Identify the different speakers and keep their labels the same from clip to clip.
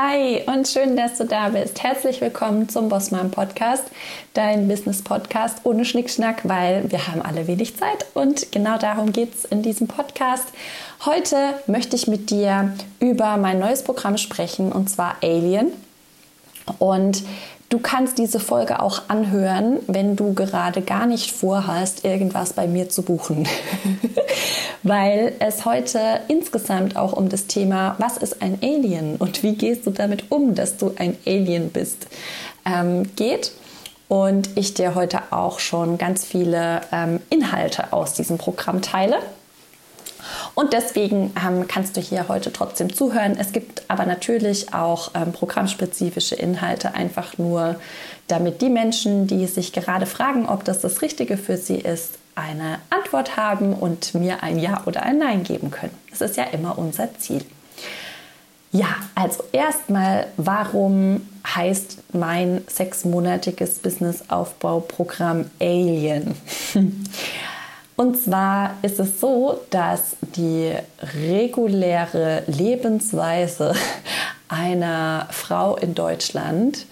Speaker 1: Hi und schön, dass du da bist. Herzlich willkommen zum Bossmann Podcast, dein Business Podcast ohne Schnickschnack, weil wir haben alle wenig Zeit und genau darum geht es in diesem Podcast. Heute möchte ich mit dir über mein neues Programm sprechen und zwar Alien. Und Du kannst diese Folge auch anhören, wenn du gerade gar nicht vorhast, irgendwas bei mir zu buchen. Weil es heute insgesamt auch um das Thema, was ist ein Alien und wie gehst du damit um, dass du ein Alien bist, ähm, geht. Und ich dir heute auch schon ganz viele ähm, Inhalte aus diesem Programm teile. Und deswegen ähm, kannst du hier heute trotzdem zuhören. Es gibt aber natürlich auch ähm, programmspezifische Inhalte, einfach nur damit die Menschen, die sich gerade fragen, ob das das Richtige für sie ist, eine Antwort haben und mir ein Ja oder ein Nein geben können. Das ist ja immer unser Ziel. Ja, also erstmal, warum heißt mein sechsmonatiges Businessaufbauprogramm Alien? Und zwar ist es so, dass die reguläre Lebensweise einer Frau in Deutschland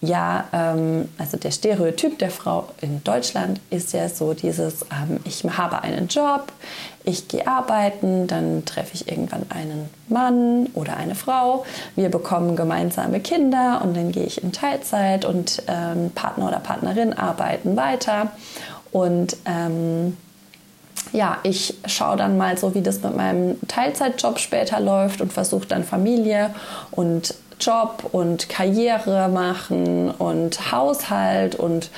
Speaker 1: ja, ähm, also der Stereotyp der Frau in Deutschland ist ja so dieses, ähm, ich habe einen Job, ich gehe arbeiten, dann treffe ich irgendwann einen Mann oder eine Frau, wir bekommen gemeinsame Kinder und dann gehe ich in Teilzeit und ähm, Partner oder Partnerin arbeiten weiter. Und ähm, ja, ich schaue dann mal so, wie das mit meinem Teilzeitjob später läuft und versuche dann Familie und Job und Karriere machen und Haushalt und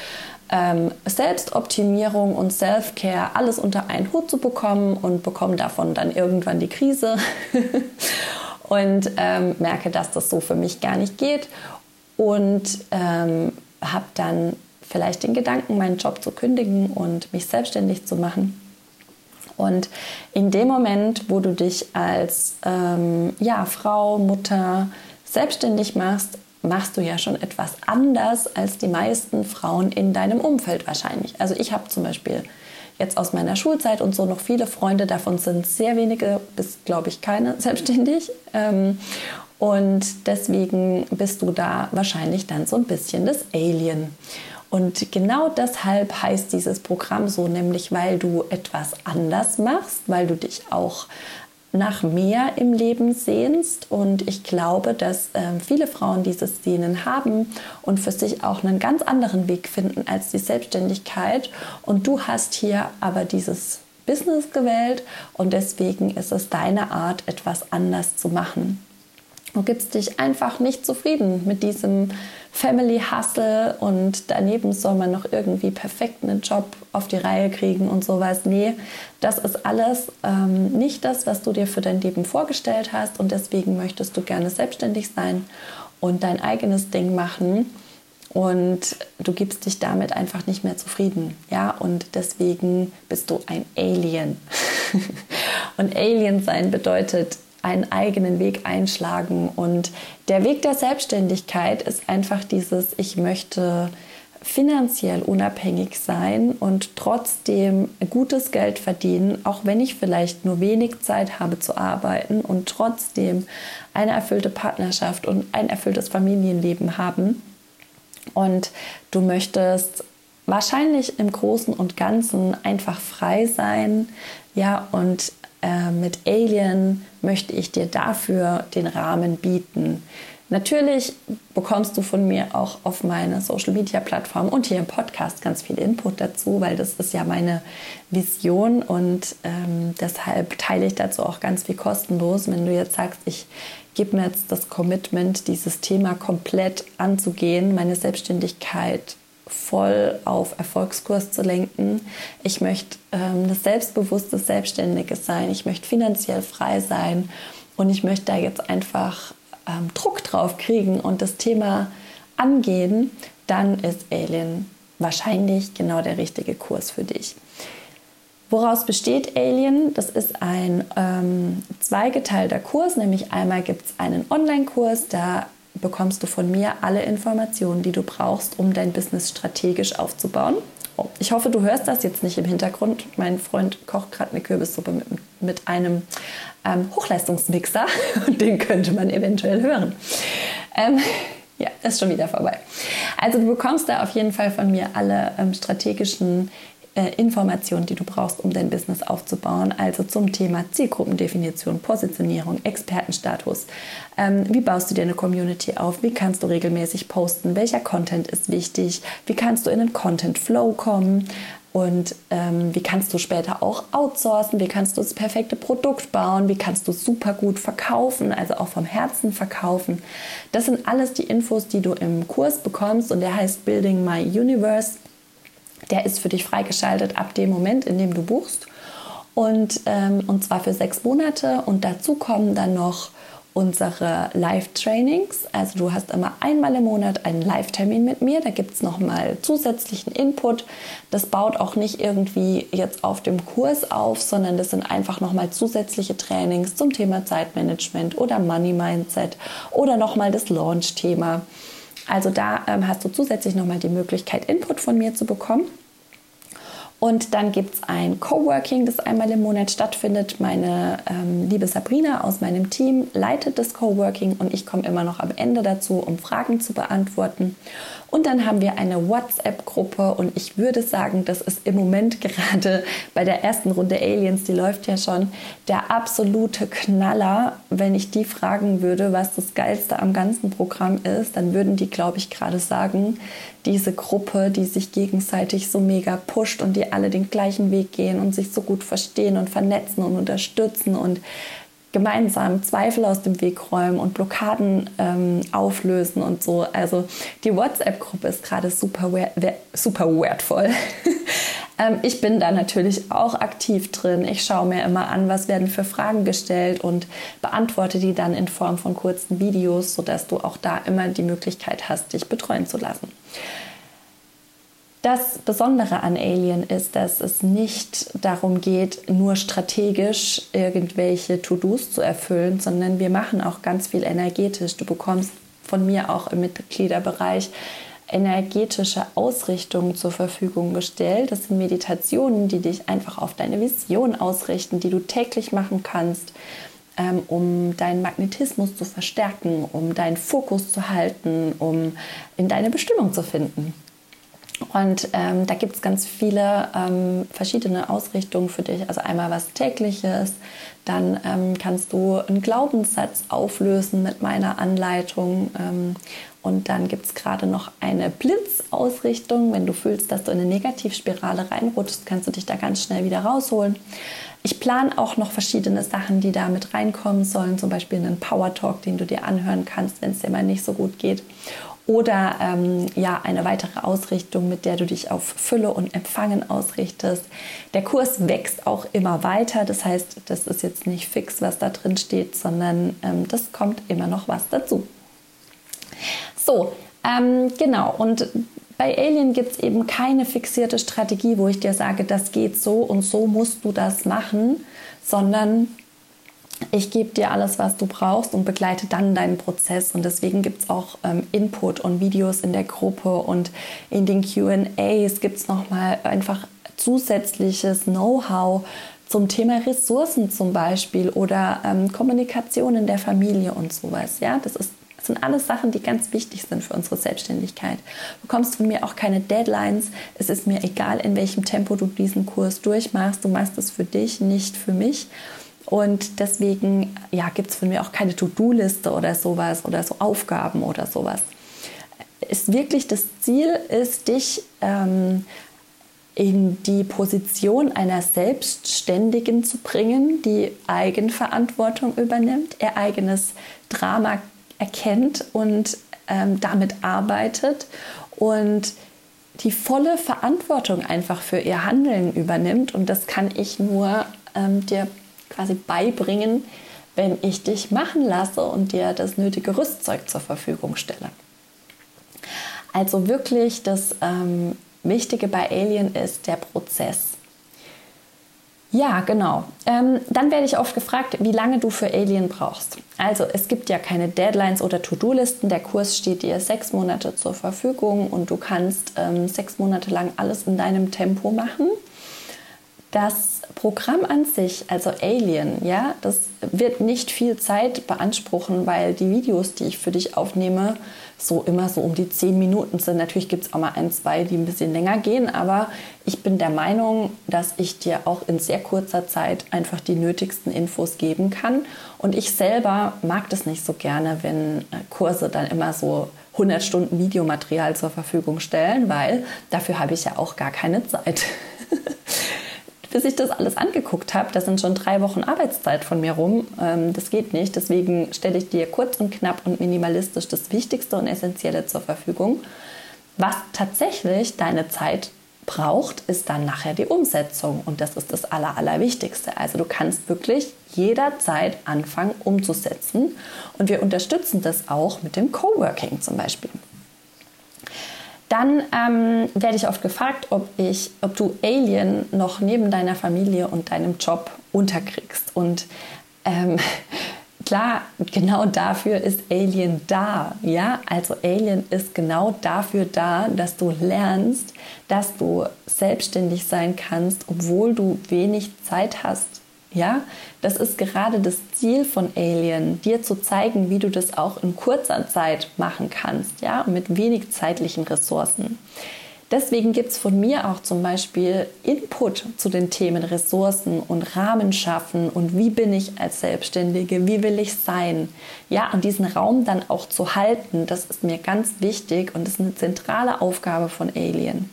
Speaker 1: ähm, Selbstoptimierung und Self-Care alles unter einen Hut zu bekommen und bekomme davon dann irgendwann die Krise und ähm, merke, dass das so für mich gar nicht geht und ähm, habe dann vielleicht den Gedanken, meinen Job zu kündigen und mich selbstständig zu machen. Und in dem Moment, wo du dich als ähm, ja, Frau, Mutter selbstständig machst, machst du ja schon etwas anders als die meisten Frauen in deinem Umfeld wahrscheinlich. Also ich habe zum Beispiel jetzt aus meiner Schulzeit und so noch viele Freunde, davon sind sehr wenige bis, glaube ich, keine selbstständig. Ähm, und deswegen bist du da wahrscheinlich dann so ein bisschen das Alien. Und genau deshalb heißt dieses Programm so, nämlich weil du etwas anders machst, weil du dich auch nach mehr im Leben sehnst. Und ich glaube, dass äh, viele Frauen dieses Sehnen haben und für sich auch einen ganz anderen Weg finden als die Selbstständigkeit. Und du hast hier aber dieses Business gewählt und deswegen ist es deine Art, etwas anders zu machen. Du gibst dich einfach nicht zufrieden mit diesem Family Hustle und daneben soll man noch irgendwie perfekt einen Job auf die Reihe kriegen und sowas. Nee, das ist alles ähm, nicht das, was du dir für dein Leben vorgestellt hast und deswegen möchtest du gerne selbstständig sein und dein eigenes Ding machen und du gibst dich damit einfach nicht mehr zufrieden, ja, und deswegen bist du ein Alien. und Alien sein bedeutet einen eigenen Weg einschlagen. Und der Weg der Selbstständigkeit ist einfach dieses, ich möchte finanziell unabhängig sein und trotzdem gutes Geld verdienen, auch wenn ich vielleicht nur wenig Zeit habe zu arbeiten und trotzdem eine erfüllte Partnerschaft und ein erfülltes Familienleben haben. Und du möchtest wahrscheinlich im Großen und Ganzen einfach frei sein, ja, und äh, mit Alien möchte ich dir dafür den Rahmen bieten. Natürlich bekommst du von mir auch auf meiner Social Media Plattform und hier im Podcast ganz viel Input dazu, weil das ist ja meine Vision und ähm, deshalb teile ich dazu auch ganz viel kostenlos. Wenn du jetzt sagst, ich gebe mir jetzt das Commitment, dieses Thema komplett anzugehen, meine Selbstständigkeit voll auf Erfolgskurs zu lenken. Ich möchte ähm, das selbstbewusste Selbstständige sein. Ich möchte finanziell frei sein. Und ich möchte da jetzt einfach ähm, Druck drauf kriegen und das Thema angehen. Dann ist Alien wahrscheinlich genau der richtige Kurs für dich. Woraus besteht Alien? Das ist ein ähm, zweigeteilter Kurs, nämlich einmal gibt es einen Online-Kurs, da bekommst du von mir alle Informationen, die du brauchst, um dein Business strategisch aufzubauen. Oh, ich hoffe, du hörst das jetzt nicht im Hintergrund. Mein Freund kocht gerade eine Kürbissuppe mit, mit einem ähm, Hochleistungsmixer. Den könnte man eventuell hören. Ähm, ja, ist schon wieder vorbei. Also du bekommst da auf jeden Fall von mir alle ähm, strategischen Informationen, die du brauchst, um dein Business aufzubauen. Also zum Thema Zielgruppendefinition, Positionierung, Expertenstatus. Ähm, wie baust du dir eine Community auf? Wie kannst du regelmäßig posten? Welcher Content ist wichtig? Wie kannst du in einen Content Flow kommen? Und ähm, wie kannst du später auch outsourcen? Wie kannst du das perfekte Produkt bauen? Wie kannst du super gut verkaufen, also auch vom Herzen verkaufen? Das sind alles die Infos, die du im Kurs bekommst und der heißt Building My Universe der ist für dich freigeschaltet ab dem Moment, in dem du buchst. Und, ähm, und zwar für sechs Monate. Und dazu kommen dann noch unsere Live-Trainings. Also du hast immer einmal im Monat einen Live-Termin mit mir. Da gibt es nochmal zusätzlichen Input. Das baut auch nicht irgendwie jetzt auf dem Kurs auf, sondern das sind einfach nochmal zusätzliche Trainings zum Thema Zeitmanagement oder Money Mindset oder nochmal das Launch-Thema. Also da ähm, hast du zusätzlich nochmal die Möglichkeit, Input von mir zu bekommen. Und dann gibt es ein Coworking, das einmal im Monat stattfindet. Meine ähm, liebe Sabrina aus meinem Team leitet das Coworking und ich komme immer noch am Ende dazu, um Fragen zu beantworten. Und dann haben wir eine WhatsApp-Gruppe und ich würde sagen, das ist im Moment gerade bei der ersten Runde Aliens, die läuft ja schon, der absolute Knaller. Wenn ich die fragen würde, was das Geilste am ganzen Programm ist, dann würden die, glaube ich, gerade sagen, diese Gruppe, die sich gegenseitig so mega pusht und die alle den gleichen Weg gehen und sich so gut verstehen und vernetzen und unterstützen und gemeinsam Zweifel aus dem Weg räumen und Blockaden ähm, auflösen und so. Also die WhatsApp-Gruppe ist gerade super, super wertvoll. ähm, ich bin da natürlich auch aktiv drin. Ich schaue mir immer an, was werden für Fragen gestellt und beantworte die dann in Form von kurzen Videos, sodass du auch da immer die Möglichkeit hast, dich betreuen zu lassen. Das Besondere an Alien ist, dass es nicht darum geht, nur strategisch irgendwelche To-Dos zu erfüllen, sondern wir machen auch ganz viel energetisch. Du bekommst von mir auch im Mitgliederbereich energetische Ausrichtungen zur Verfügung gestellt. Das sind Meditationen, die dich einfach auf deine Vision ausrichten, die du täglich machen kannst, ähm, um deinen Magnetismus zu verstärken, um deinen Fokus zu halten, um in deine Bestimmung zu finden. Und ähm, da gibt es ganz viele ähm, verschiedene Ausrichtungen für dich. Also einmal was tägliches, dann ähm, kannst du einen Glaubenssatz auflösen mit meiner Anleitung. Ähm, und dann gibt es gerade noch eine Blitzausrichtung. Wenn du fühlst, dass du in eine Negativspirale reinrutschst, kannst du dich da ganz schnell wieder rausholen. Ich plane auch noch verschiedene Sachen, die da mit reinkommen sollen, zum Beispiel einen Power Talk, den du dir anhören kannst, wenn es dir mal nicht so gut geht oder ähm, ja eine weitere Ausrichtung, mit der du dich auf Fülle und Empfangen ausrichtest. Der Kurs wächst auch immer weiter, das heißt, das ist jetzt nicht fix, was da drin steht, sondern ähm, das kommt immer noch was dazu. So, ähm, genau und bei Alien gibt es eben keine fixierte Strategie, wo ich dir sage, das geht so und so musst du das machen, sondern ich gebe dir alles, was du brauchst und begleite dann deinen Prozess. Und deswegen gibt es auch ähm, Input und Videos in der Gruppe und in den QAs gibt es nochmal einfach zusätzliches Know-how zum Thema Ressourcen zum Beispiel oder ähm, Kommunikation in der Familie und sowas. Ja, das ist das sind alles Sachen, die ganz wichtig sind für unsere Selbstständigkeit. Du bekommst von mir auch keine Deadlines. Es ist mir egal, in welchem Tempo du diesen Kurs durchmachst. Du machst es für dich, nicht für mich. Und deswegen ja, gibt es von mir auch keine To-Do-Liste oder sowas oder so Aufgaben oder sowas. Ist wirklich das Ziel ist, dich ähm, in die Position einer Selbstständigen zu bringen, die Eigenverantwortung übernimmt, ihr eigenes Drama erkennt und ähm, damit arbeitet und die volle Verantwortung einfach für ihr Handeln übernimmt. Und das kann ich nur ähm, dir quasi beibringen, wenn ich dich machen lasse und dir das nötige Rüstzeug zur Verfügung stelle. Also wirklich das ähm, Wichtige bei Alien ist der Prozess. Ja, genau. Ähm, dann werde ich oft gefragt, wie lange du für Alien brauchst. Also es gibt ja keine Deadlines oder To-Do-Listen. Der Kurs steht dir sechs Monate zur Verfügung und du kannst ähm, sechs Monate lang alles in deinem Tempo machen. Das Programm an sich, also Alien, ja, das wird nicht viel Zeit beanspruchen, weil die Videos, die ich für dich aufnehme, so immer so um die zehn Minuten sind. Natürlich gibt es auch mal ein, zwei, die ein bisschen länger gehen, aber ich bin der Meinung, dass ich dir auch in sehr kurzer Zeit einfach die nötigsten Infos geben kann. Und ich selber mag das nicht so gerne, wenn äh, Kurse dann immer so 100 Stunden Videomaterial zur Verfügung stellen, weil dafür habe ich ja auch gar keine Zeit. bis ich das alles angeguckt habe, da sind schon drei Wochen Arbeitszeit von mir rum. Ähm, das geht nicht. Deswegen stelle ich dir kurz und knapp und minimalistisch das Wichtigste und Essentielle zur Verfügung. Was tatsächlich deine Zeit braucht, ist dann nachher die Umsetzung. Und das ist das Aller, Allerwichtigste. Also du kannst wirklich jederzeit anfangen umzusetzen. Und wir unterstützen das auch mit dem Coworking zum Beispiel. Dann ähm, werde ich oft gefragt, ob, ich, ob du Alien noch neben deiner Familie und deinem Job unterkriegst. Und ähm, klar, genau dafür ist Alien da. Ja, also Alien ist genau dafür da, dass du lernst, dass du selbstständig sein kannst, obwohl du wenig Zeit hast ja, das ist gerade das Ziel von Alien, dir zu zeigen, wie du das auch in kurzer Zeit machen kannst, ja, mit wenig zeitlichen Ressourcen. Deswegen gibt es von mir auch zum Beispiel Input zu den Themen Ressourcen und Rahmen schaffen und wie bin ich als Selbstständige, wie will ich sein. Ja, und diesen Raum dann auch zu halten, das ist mir ganz wichtig und ist eine zentrale Aufgabe von Alien.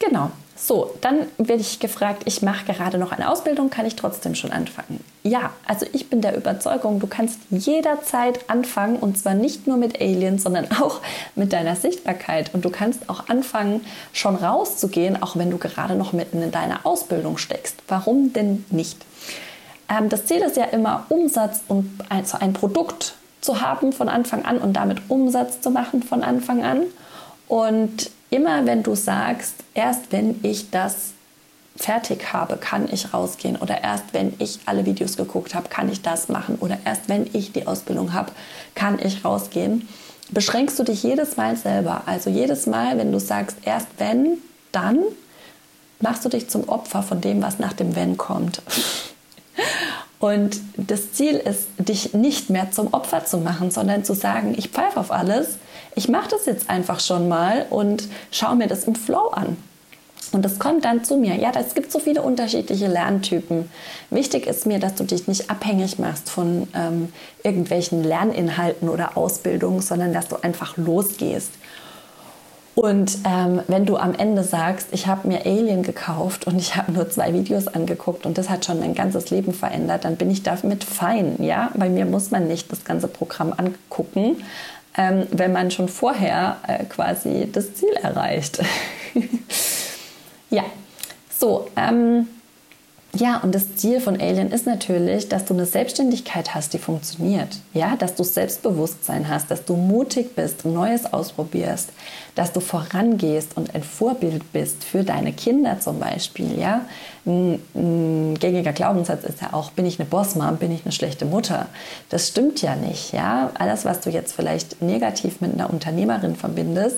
Speaker 1: Genau, so, dann werde ich gefragt, ich mache gerade noch eine Ausbildung, kann ich trotzdem schon anfangen? Ja, also ich bin der Überzeugung, du kannst jederzeit anfangen und zwar nicht nur mit Aliens, sondern auch mit deiner Sichtbarkeit. Und du kannst auch anfangen, schon rauszugehen, auch wenn du gerade noch mitten in deiner Ausbildung steckst. Warum denn nicht? Ähm, das Ziel ist ja immer, Umsatz und also ein Produkt zu haben von Anfang an und damit Umsatz zu machen von Anfang an. Und immer wenn du sagst, erst wenn ich das fertig habe, kann ich rausgehen oder erst wenn ich alle Videos geguckt habe, kann ich das machen oder erst wenn ich die Ausbildung habe, kann ich rausgehen, beschränkst du dich jedes Mal selber. Also jedes Mal, wenn du sagst, erst wenn, dann machst du dich zum Opfer von dem, was nach dem Wenn kommt. Und das Ziel ist, dich nicht mehr zum Opfer zu machen, sondern zu sagen, ich pfeife auf alles, ich mache das jetzt einfach schon mal und schaue mir das im Flow an. Und das kommt dann zu mir. Ja, es gibt so viele unterschiedliche Lerntypen. Wichtig ist mir, dass du dich nicht abhängig machst von ähm, irgendwelchen Lerninhalten oder Ausbildungen, sondern dass du einfach losgehst. Und ähm, wenn du am Ende sagst, ich habe mir Alien gekauft und ich habe nur zwei Videos angeguckt und das hat schon mein ganzes Leben verändert, dann bin ich damit fein. Ja, bei mir muss man nicht das ganze Programm angucken, ähm, wenn man schon vorher äh, quasi das Ziel erreicht. ja, so. Ähm, ja, und das Ziel von Alien ist natürlich, dass du eine Selbstständigkeit hast, die funktioniert. Ja, dass du Selbstbewusstsein hast, dass du mutig bist, Neues ausprobierst, dass du vorangehst und ein Vorbild bist für deine Kinder zum Beispiel. Ja, ein, gängiger Glaubenssatz ist ja auch, bin ich eine Bossmom, bin ich eine schlechte Mutter. Das stimmt ja nicht. Ja, alles, was du jetzt vielleicht negativ mit einer Unternehmerin verbindest,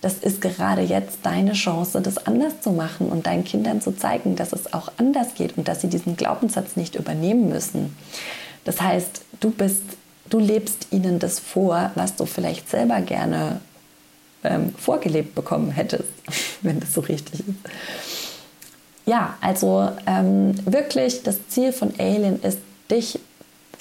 Speaker 1: das ist gerade jetzt deine Chance, das anders zu machen und deinen Kindern zu zeigen, dass es auch anders geht und dass sie diesen Glaubenssatz nicht übernehmen müssen. Das heißt, du bist, du lebst ihnen das vor, was du vielleicht selber gerne ähm, vorgelebt bekommen hättest, wenn das so richtig ist. Ja, also ähm, wirklich das Ziel von Alien ist, dich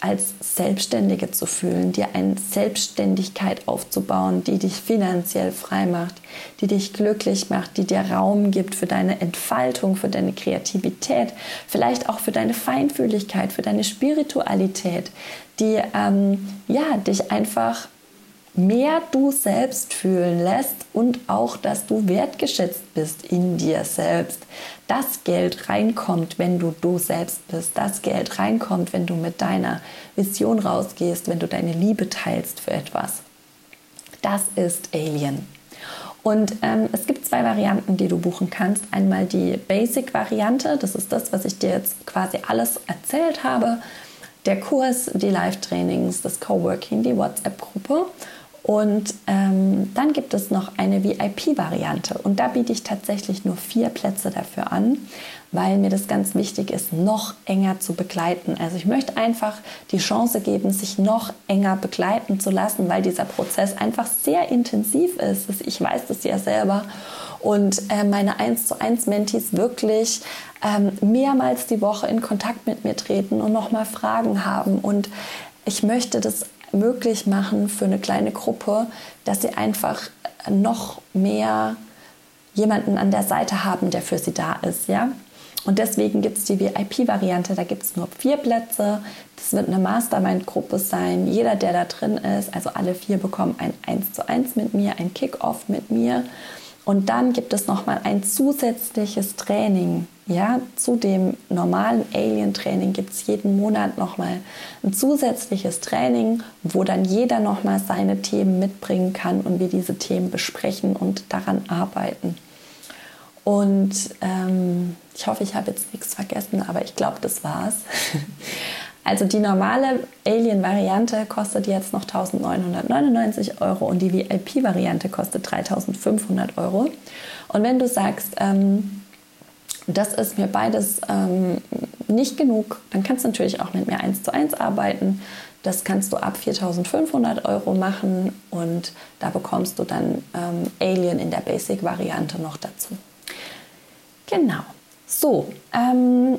Speaker 1: als Selbstständige zu fühlen, dir eine Selbstständigkeit aufzubauen, die dich finanziell frei macht, die dich glücklich macht, die dir Raum gibt für deine Entfaltung, für deine Kreativität, vielleicht auch für deine Feinfühligkeit, für deine Spiritualität, die ähm, ja dich einfach mehr du selbst fühlen lässt und auch, dass du wertgeschätzt bist in dir selbst. Das Geld reinkommt, wenn du du selbst bist. Das Geld reinkommt, wenn du mit deiner Vision rausgehst, wenn du deine Liebe teilst für etwas. Das ist Alien. Und ähm, es gibt zwei Varianten, die du buchen kannst. Einmal die Basic-Variante, das ist das, was ich dir jetzt quasi alles erzählt habe. Der Kurs, die Live-Trainings, das Coworking, die WhatsApp-Gruppe Und ähm, dann gibt es noch eine VIP-Variante und da biete ich tatsächlich nur vier Plätze dafür an, weil mir das ganz wichtig ist, noch enger zu begleiten. Also ich möchte einfach die Chance geben, sich noch enger begleiten zu lassen, weil dieser Prozess einfach sehr intensiv ist. Ich weiß das ja selber. Und äh, meine 1 zu 1 Mentees wirklich ähm, mehrmals die Woche in Kontakt mit mir treten und nochmal Fragen haben. Und ich möchte das möglich machen für eine kleine Gruppe, dass sie einfach noch mehr jemanden an der Seite haben, der für sie da ist, ja. Und deswegen gibt es die VIP-Variante, da gibt es nur vier Plätze. Das wird eine Mastermind-Gruppe sein. Jeder, der da drin ist, also alle vier bekommen ein 1 zu 1 mit mir, ein Kick-Off mit mir. Und dann gibt es nochmal ein zusätzliches Training. Ja, zu dem normalen Alien-Training gibt es jeden Monat nochmal ein zusätzliches Training, wo dann jeder nochmal seine Themen mitbringen kann und wir diese Themen besprechen und daran arbeiten. Und ähm, ich hoffe, ich habe jetzt nichts vergessen, aber ich glaube, das war's. Also die normale Alien-Variante kostet jetzt noch 1999 Euro und die VIP-Variante kostet 3500 Euro. Und wenn du sagst, ähm, das ist mir beides ähm, nicht genug, dann kannst du natürlich auch mit mir eins zu eins arbeiten. Das kannst du ab 4500 Euro machen und da bekommst du dann ähm, Alien in der Basic-Variante noch dazu. Genau. So, ähm,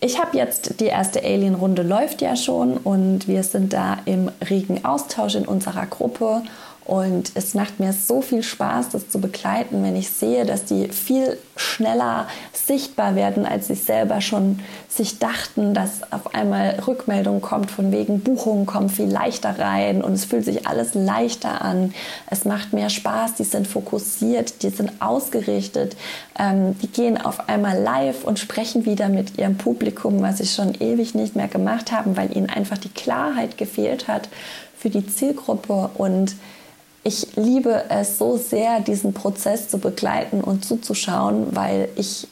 Speaker 1: ich habe jetzt die erste Alien-Runde läuft ja schon und wir sind da im regen Austausch in unserer Gruppe und es macht mir so viel Spaß, das zu begleiten, wenn ich sehe, dass die viel schneller sichtbar werden, als sie selber schon sich dachten, dass auf einmal Rückmeldung kommt von wegen Buchungen kommen viel leichter rein und es fühlt sich alles leichter an. Es macht mehr Spaß, die sind fokussiert, die sind ausgerichtet, ähm, die gehen auf einmal live und sprechen wieder mit ihrem Publikum, was sie schon ewig nicht mehr gemacht haben, weil ihnen einfach die Klarheit gefehlt hat für die Zielgruppe und ich liebe es so sehr, diesen Prozess zu begleiten und zuzuschauen, weil ich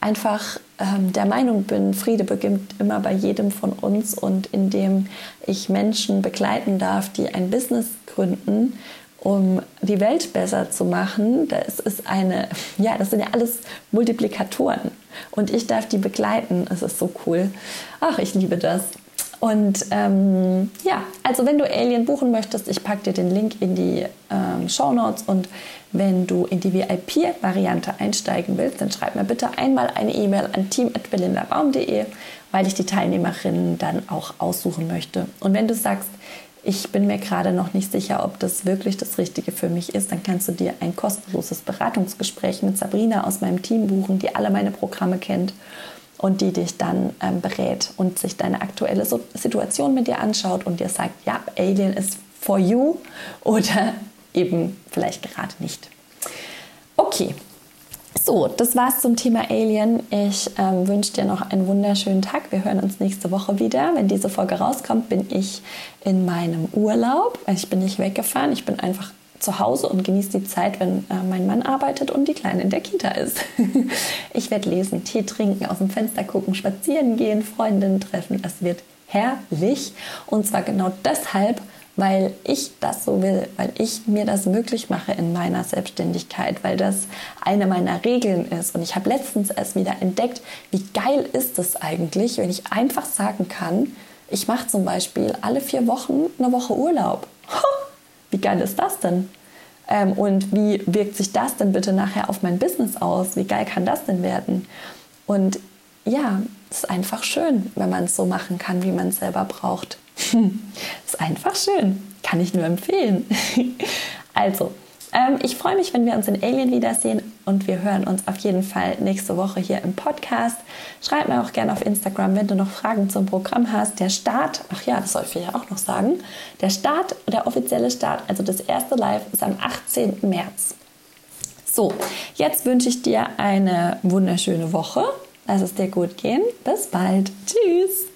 Speaker 1: einfach ähm, der Meinung bin, Friede beginnt immer bei jedem von uns und indem ich Menschen begleiten darf, die ein Business gründen, um die Welt besser zu machen, das ist eine, ja, das sind ja alles Multiplikatoren und ich darf die begleiten. Es ist so cool. Ach, ich liebe das. Und ähm, ja, also wenn du Alien buchen möchtest, ich packe dir den Link in die ähm, Show Notes und wenn du in die VIP-Variante einsteigen willst, dann schreib mir bitte einmal eine E-Mail an team.belindabaum.de, weil ich die Teilnehmerinnen dann auch aussuchen möchte. Und wenn du sagst, ich bin mir gerade noch nicht sicher, ob das wirklich das Richtige für mich ist, dann kannst du dir ein kostenloses Beratungsgespräch mit Sabrina aus meinem Team buchen, die alle meine Programme kennt und die dich dann ähm, berät und sich deine aktuelle Situation mit dir anschaut und dir sagt, ja, Alien ist for you oder eben vielleicht gerade nicht. Okay, so, das war's zum Thema Alien. Ich ähm, wünsche dir noch einen wunderschönen Tag. Wir hören uns nächste Woche wieder. Wenn diese Folge rauskommt, bin ich in meinem Urlaub. Ich bin nicht weggefahren. Ich bin einfach zu Hause und genieße die Zeit, wenn äh, mein Mann arbeitet und die Kleine in der Kita ist. ich werde lesen, Tee trinken, aus dem Fenster gucken, spazieren gehen, Freundinnen treffen. Es wird herrlich. Und zwar genau deshalb, weil ich das so will, weil ich mir das möglich mache in meiner Selbstständigkeit, weil das eine meiner Regeln ist. Und ich habe letztens erst wieder entdeckt, wie geil ist es eigentlich, wenn ich einfach sagen kann, ich mache zum Beispiel alle vier Wochen eine Woche Urlaub. Wie geil ist das denn? Ähm, und wie wirkt sich das denn bitte nachher auf mein Business aus? Wie geil kann das denn werden? Und ja, es ist einfach schön, wenn man es so machen kann, wie man es selber braucht. ist einfach schön. Kann ich nur empfehlen. also, ähm, ich freue mich, wenn wir uns in Alien wiedersehen und wir hören uns auf jeden Fall nächste Woche hier im Podcast. Schreib mir auch gerne auf Instagram, wenn du noch Fragen zum Programm hast. Der Start, ach ja, das sollte ich ja auch noch sagen, der Start, der offizielle Start, also das erste Live ist am 18. März. So, jetzt wünsche ich dir eine wunderschöne Woche. Lass es dir gut gehen. Bis bald. Tschüss.